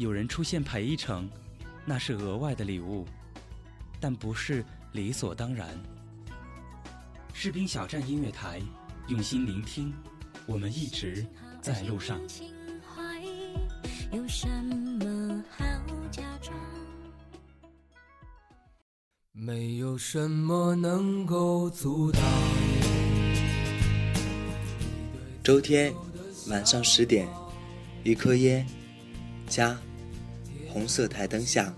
有人出现陪一程，那是额外的礼物，但不是理所当然。士兵小站音乐台，用心聆听，我们一直在路上。没有什么能够阻挡。周天晚上十点，一颗烟，家，红色台灯下，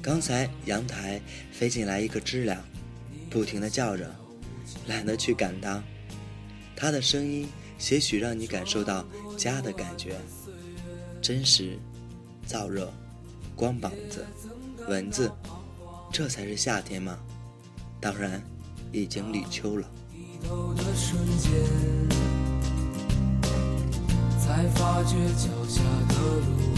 刚才阳台飞进来一个知了，不停地叫着，懒得去赶它。它的声音些许让你感受到家的感觉，真实，燥热，光膀子，蚊子，这才是夏天吗？当然，已经立秋了。才发觉脚下的路，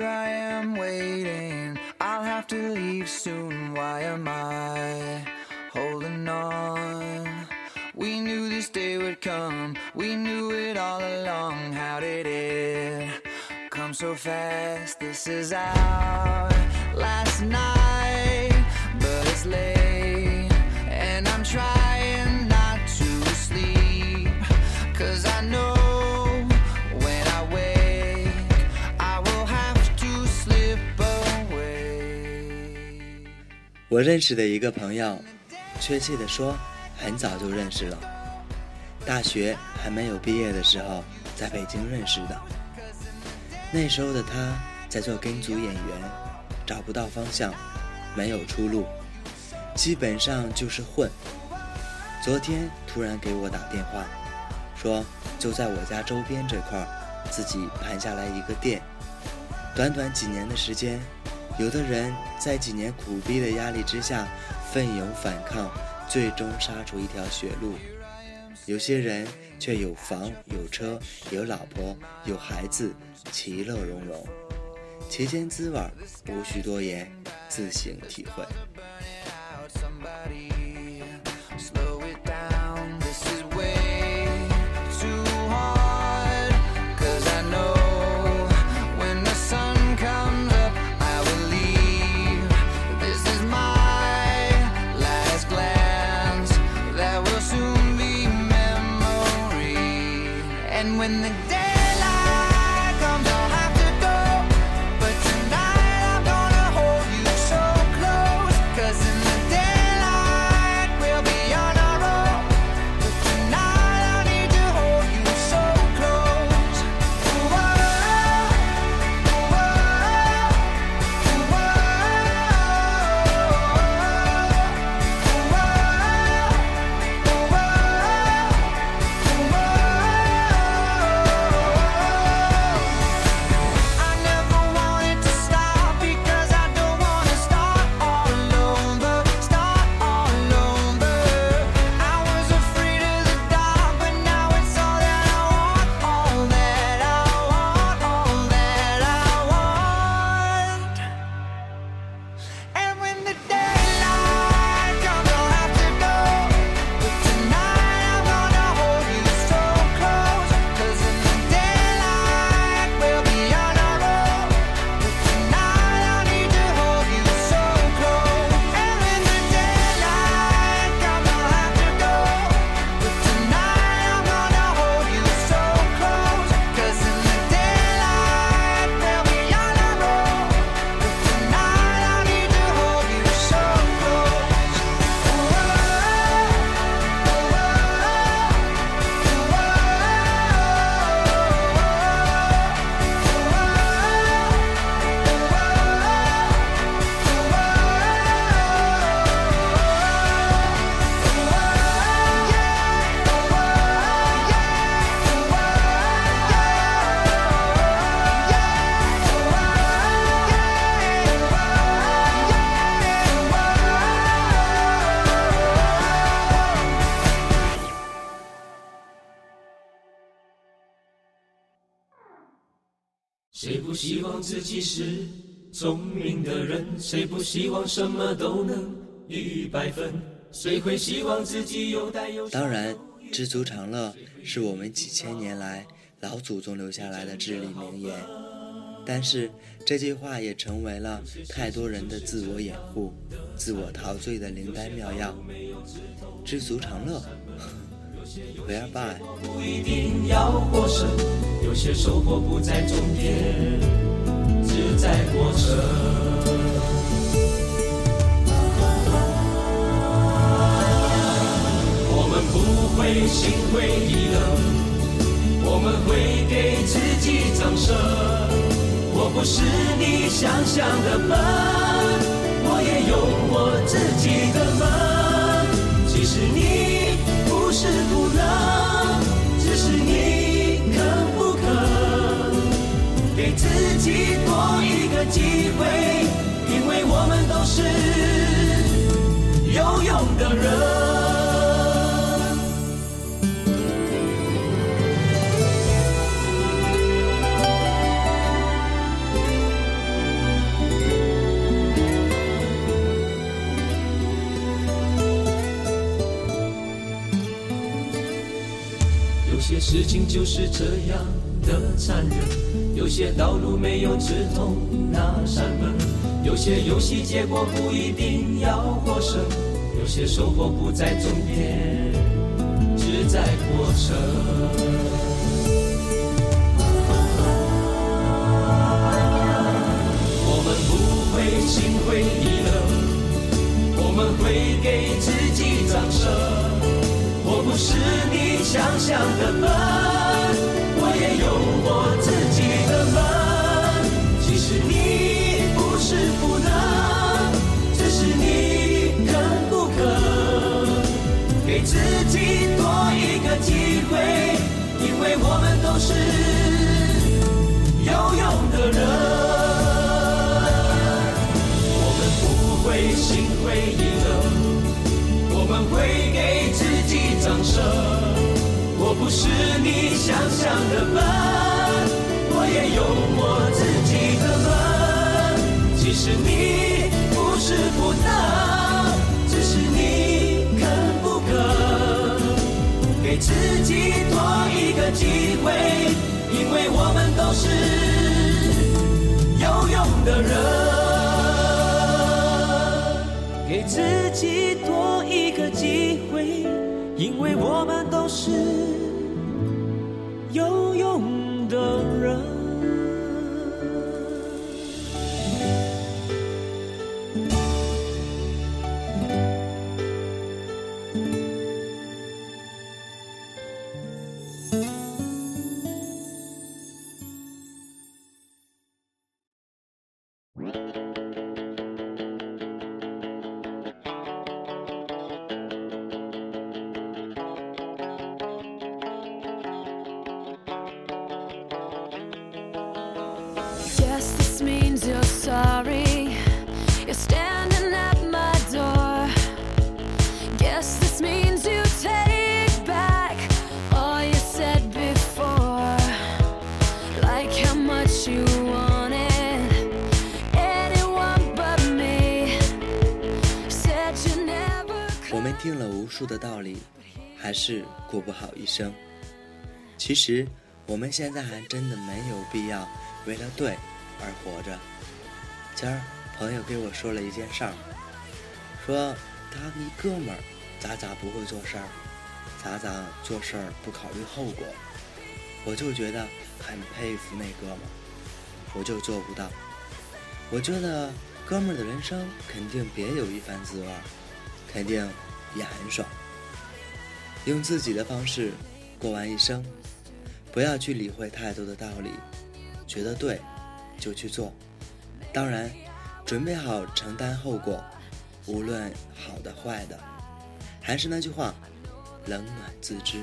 Here I am waiting. I'll have to leave soon. Why am I holding on? We knew this day would come. We knew it all along. How did it come so fast? This is our last night, but it's late, 我认识的一个朋友，确切的说，很早就认识了。大学还没有毕业的时候，在北京认识的。那时候的他在做跟组演员，找不到方向，没有出路，基本上就是混。昨天突然给我打电话，说就在我家周边这块，自己盘下来一个店。短短几年的时间，有的人在几年苦逼的压力之下奋勇反抗，最终杀出一条血路；有些人却有房有车有老婆有孩子，其乐融融。其间滋味无需多言，自行体会。谁不希望什么都能一百分？谁会希望自己有胆有当然，知足常乐是我们几千年来老祖宗留下来的至理名言，但是这句话也成为了太多人的自我掩护、自我陶醉的灵丹妙药。知足常乐，Whereby。不一定要获胜，有些收获不在终点，只在过程。不会心灰意冷，我们会给自己掌声。我不是你想象的笨，我也有我自己的门。其实你不是不能，只是你肯不肯给自己多一个机会，因为我们都是有用的人。有些事情就是这样的残忍，有些道路没有直通那扇门，有些游戏结果不一定要获胜，有些收获不在终点，只在过程。我们不会心灰意冷，我们会给自己掌声。我不是你想象的笨，我也有我自己的门。其实你不是不能，只是你肯不肯给自己多一个机会，因为我们都是有用的人。我不是你想象的笨，我也有我自己的门。其实你不是不能，只是你肯不肯给自己多一个机会，因为我们都是有用的人。给自己多，因为我们都是有我们听了无数的道理，还是过不好一生。其实，我们现在还真的没有必要为了对而活着。今儿朋友给我说了一件事儿，说他一哥们儿咋咋不会做事儿，咋咋做事儿不考虑后果。我就觉得很佩服那哥们儿，我就做不到。我觉得哥们儿的人生肯定别有一番滋味儿，肯定也很爽。用自己的方式过完一生，不要去理会太多的道理，觉得对就去做。当然，准备好承担后果，无论好的坏的。还是那句话，冷暖自知。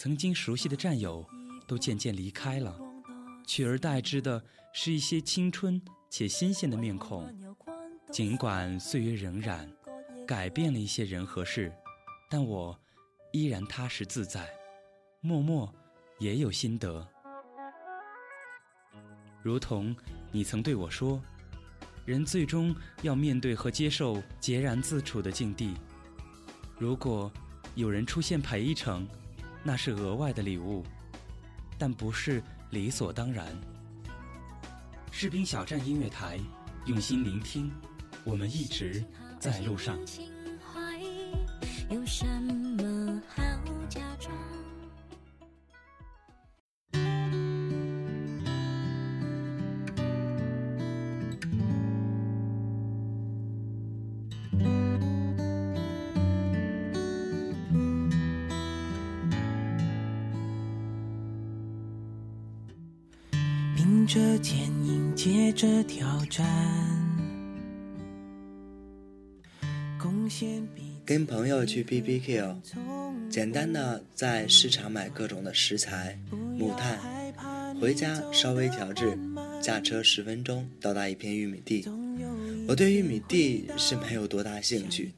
曾经熟悉的战友都渐渐离开了，取而代之的是一些青春且新鲜的面孔。尽管岁月荏苒，改变了一些人和事，但我依然踏实自在。默默也有心得，如同你曾对我说，人最终要面对和接受孑然自处的境地。如果有人出现陪一程，那是额外的礼物，但不是理所当然。士兵小站音乐台，用心聆听，我们一直在路上。有什么去 BBQ，简单的在市场买各种的食材、木炭，回家稍微调制，驾车十分钟到达一片玉米地。我对玉米地是没有多大兴趣，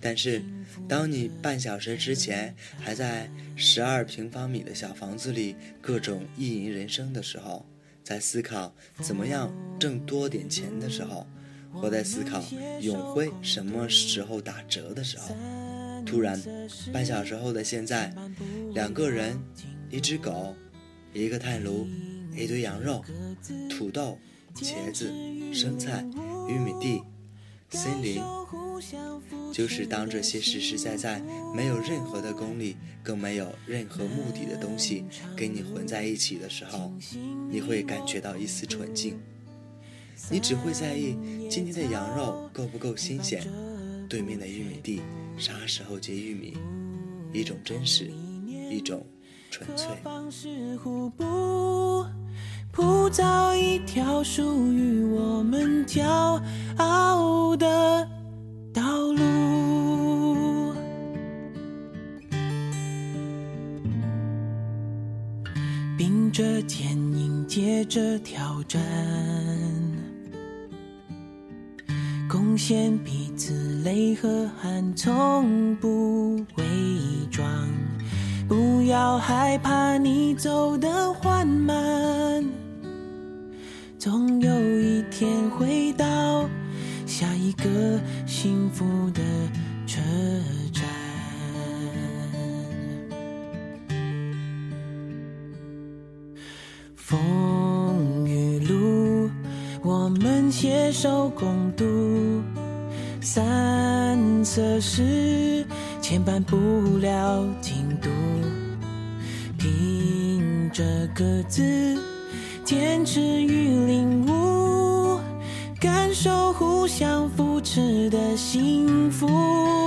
但是当你半小时之前还在十二平方米的小房子里各种意淫人生的时候，在思考怎么样挣多点钱的时候，我在思考永辉什么时候打折的时候，突然，半小时后的现在，两个人，一只狗，一个炭炉，一堆羊肉，土豆、茄子、生菜、玉米地、森林，就是当这些实实在在、没有任何的功利，更没有任何目的的东西跟你混在一起的时候，你会感觉到一丝纯净。你只会在意今天的羊肉够不够新鲜，对面的玉米地啥时候结玉米，一种真实，一种纯粹。铺造一条属于我们骄傲的道路。并着坚硬，接着挑战，贡献彼此泪和汗，从不伪装。不要害怕你走的缓慢，总有一天会到下一个幸福的城携手共度。三色时，牵绊不了进度。凭着各自坚持与领悟，感受互相扶持的幸福。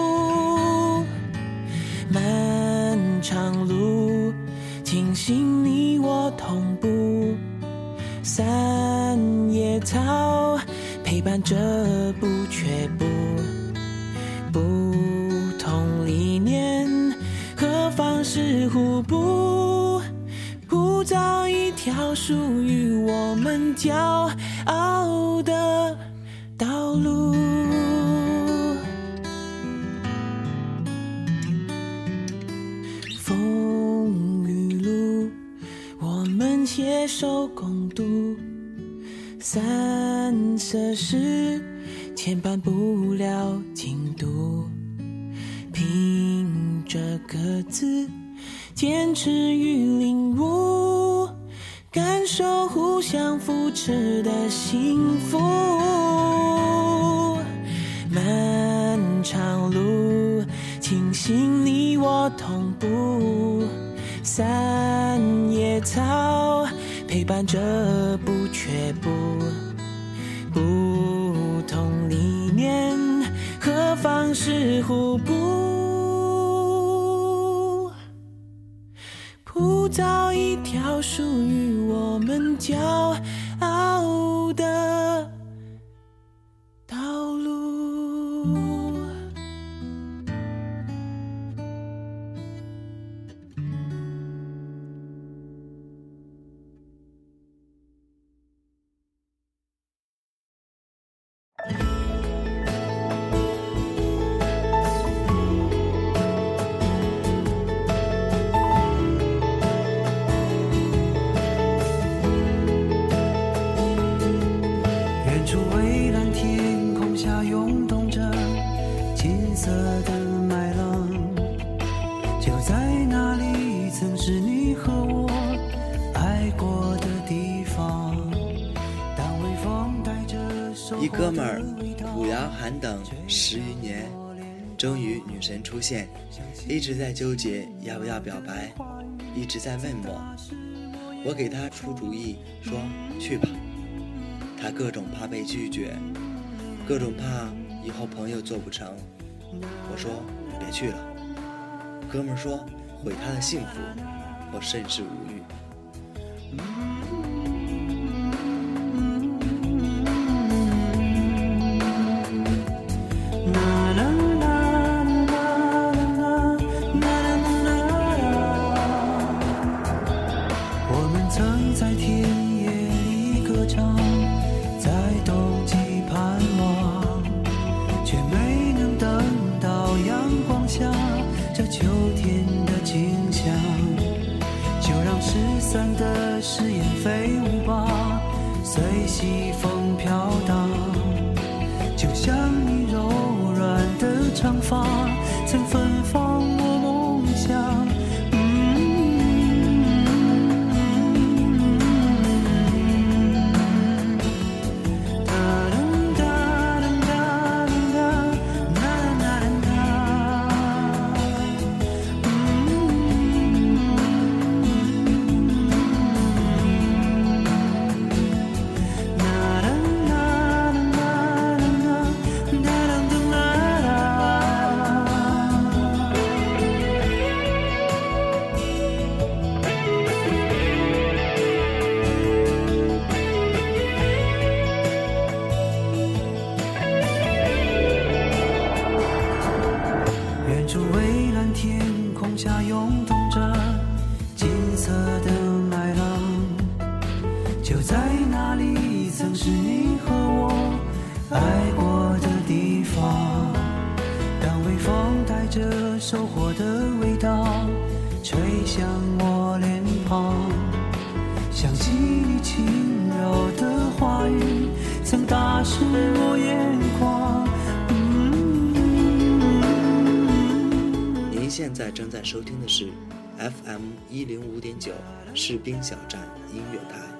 陪伴着不，不同理念和方式互补，铺造一条属于我们骄傲的道路。风雨路，我们携手共度。三色石牵绊不了进度凭着各自坚持与领悟感受互相扶持的幸福。漫长路庆幸你我同步三叶草陪伴着不缺不不同理念和方式互补，铺造一条属于我们交。十余年，终于女神出现，一直在纠结要不要表白，一直在问我，我给他出主意说去吧，他各种怕被拒绝，各种怕以后朋友做不成，我说别去了，哥们说毁他的幸福，我甚是无语。一零五点九士兵小站音乐台。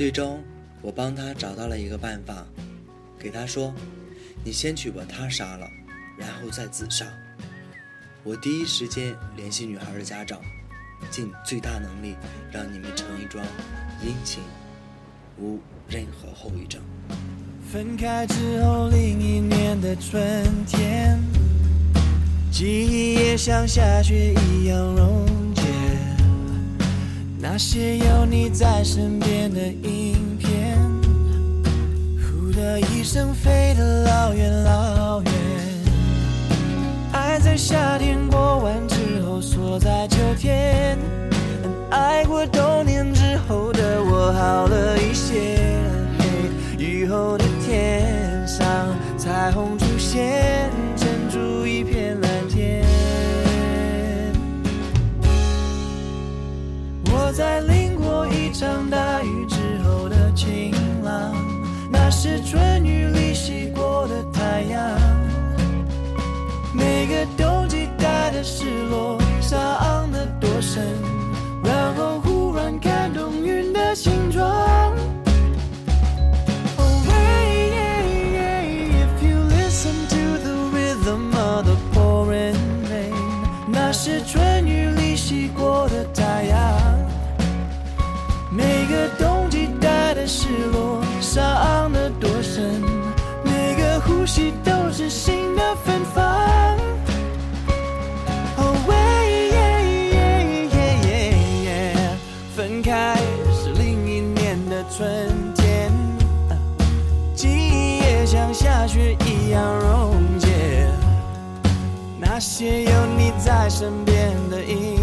最终，我帮他找到了一个办法，给他说：“你先去把他杀了，然后再自杀。”我第一时间联系女孩的家长，尽最大能力让你们成一桩阴情，无任何后遗症。分开之后，另一年的春天，记忆也像下雪一样溶解。那些。在身边的影片，呼的一声飞得老远老远。爱在夏天过完之后锁在秋天，爱过冬天之后的我好了。是春雨里洗过的太阳。每个冬季带的失落，伤得多深，然后忽然看懂云的形状。放，oh wait，分开是另一年的春天，记忆也像下雪一样溶解，那些有你在身边的影。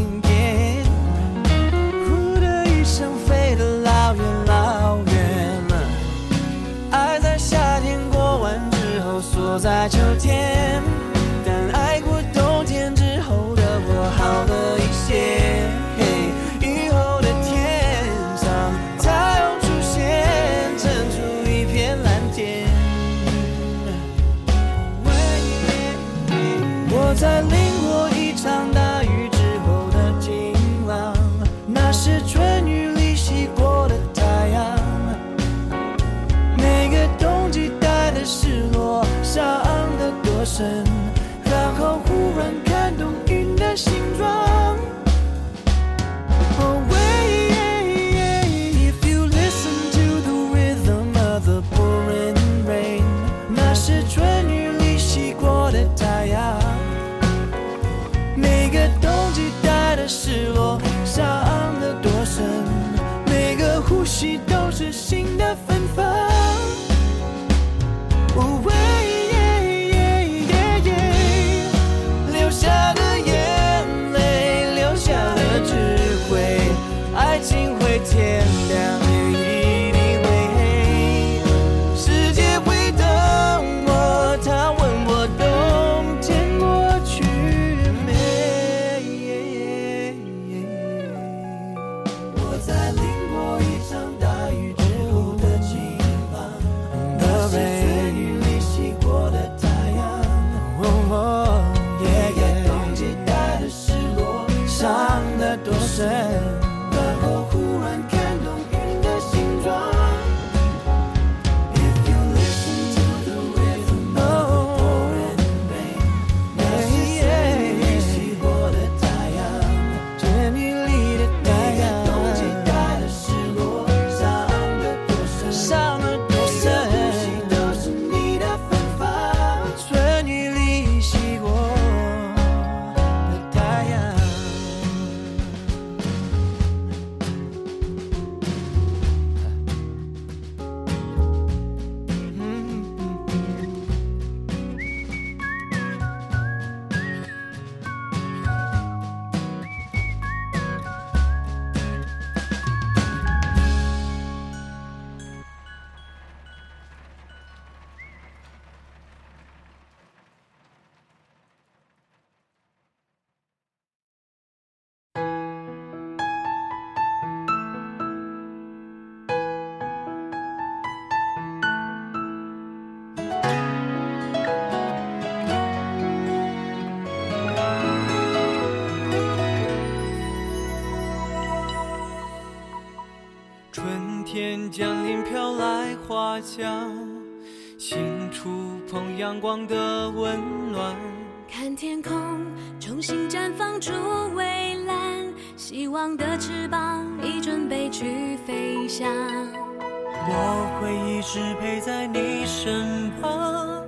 家心触碰阳光的温暖。看天空重新绽放出蔚蓝希望的翅膀已准备去飞翔。我会一直陪在你身旁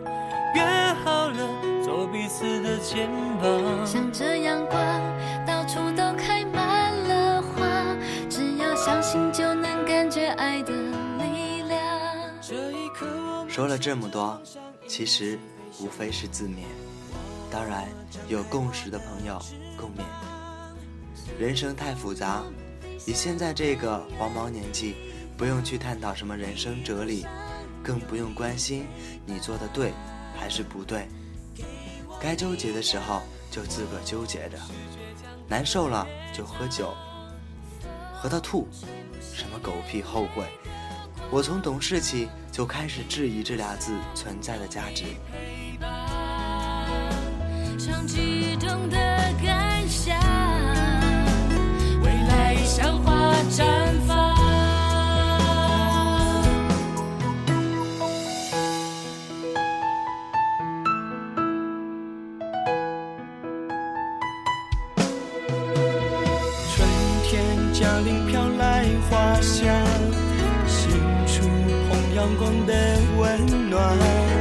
约好了做彼此的肩膀。向着阳光到处都开满了花只要相信就能感觉爱的说了这么多，其实无非是自勉。当然，有共识的朋友共勉。人生太复杂，以现在这个黄毛年纪，不用去探讨什么人生哲理，更不用关心你做的对还是不对。该纠结的时候就自个纠结着，难受了就喝酒，喝到吐，什么狗屁后悔。我从懂事起就开始质疑这俩字存在的价值。像激动的感想，未来像花绽放。碰阳光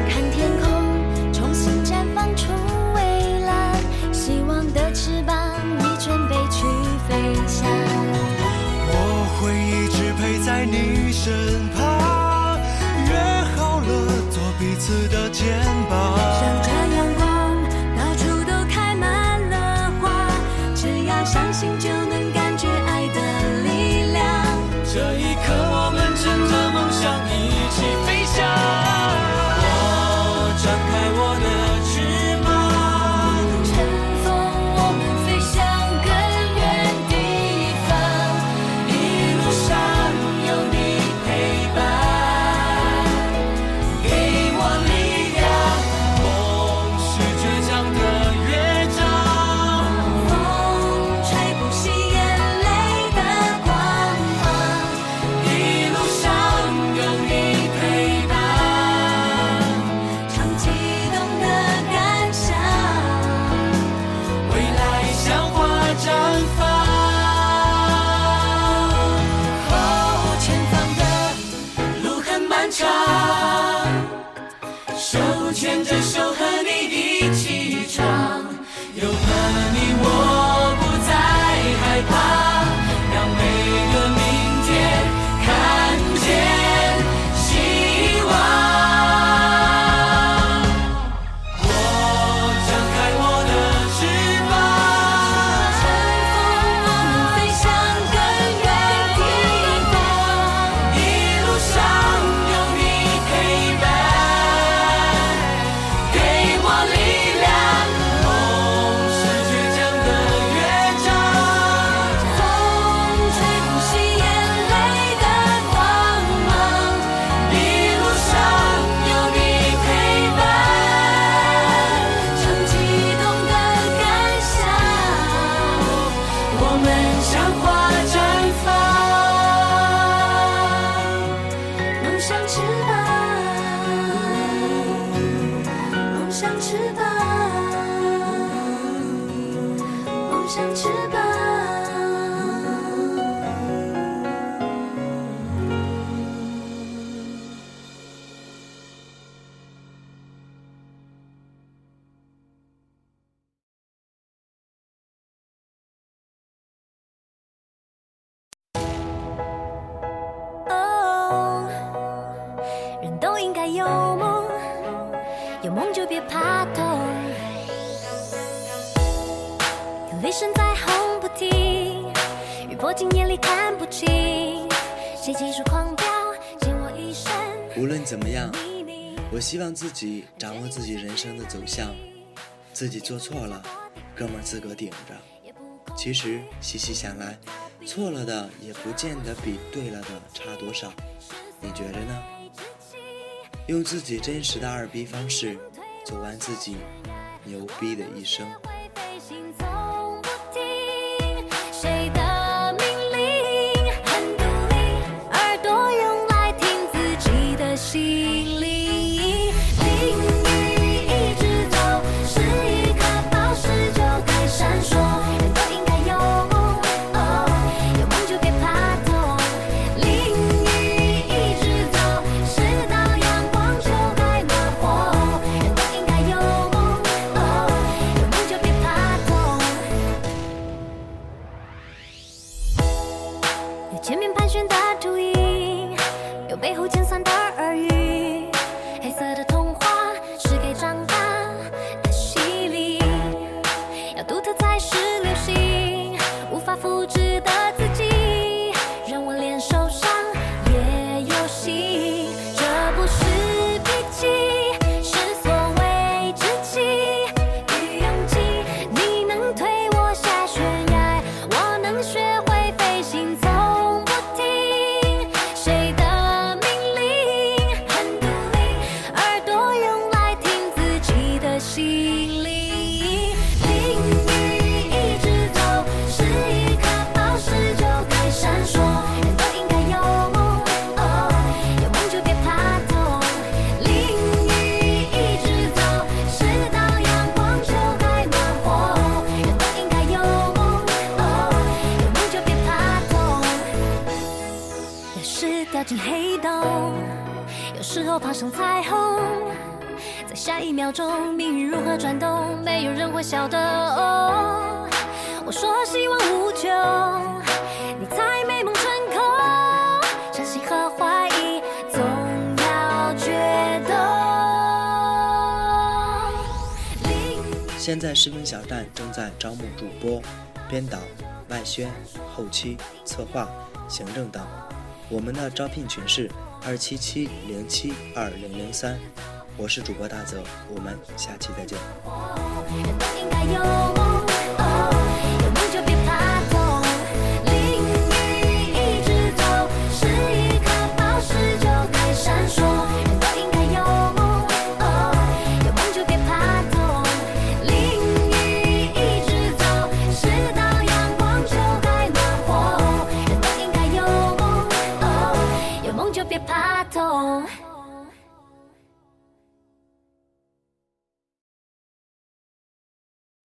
牵着手进眼里看不清。谁狂飙，溅我一身无论怎么样，我希望自己掌握自己人生的走向，自己做错了，哥们儿自个儿顶着。其实细细想来，错了的也不见得比对了的差多少，你觉着呢？用自己真实的二逼方式，走完自己牛逼的一生。时候爬上彩虹，在下一秒钟，命运如何转动，没有人会晓得。哦，我说希望无穷，你才美梦成空，相信和怀疑总要决斗。现在士兵小站正在招募主播、编导、外宣、后期、策划、行政等。我们的招聘群是二七七零七二零零三。我是主播大泽，我们下期再见。应该有。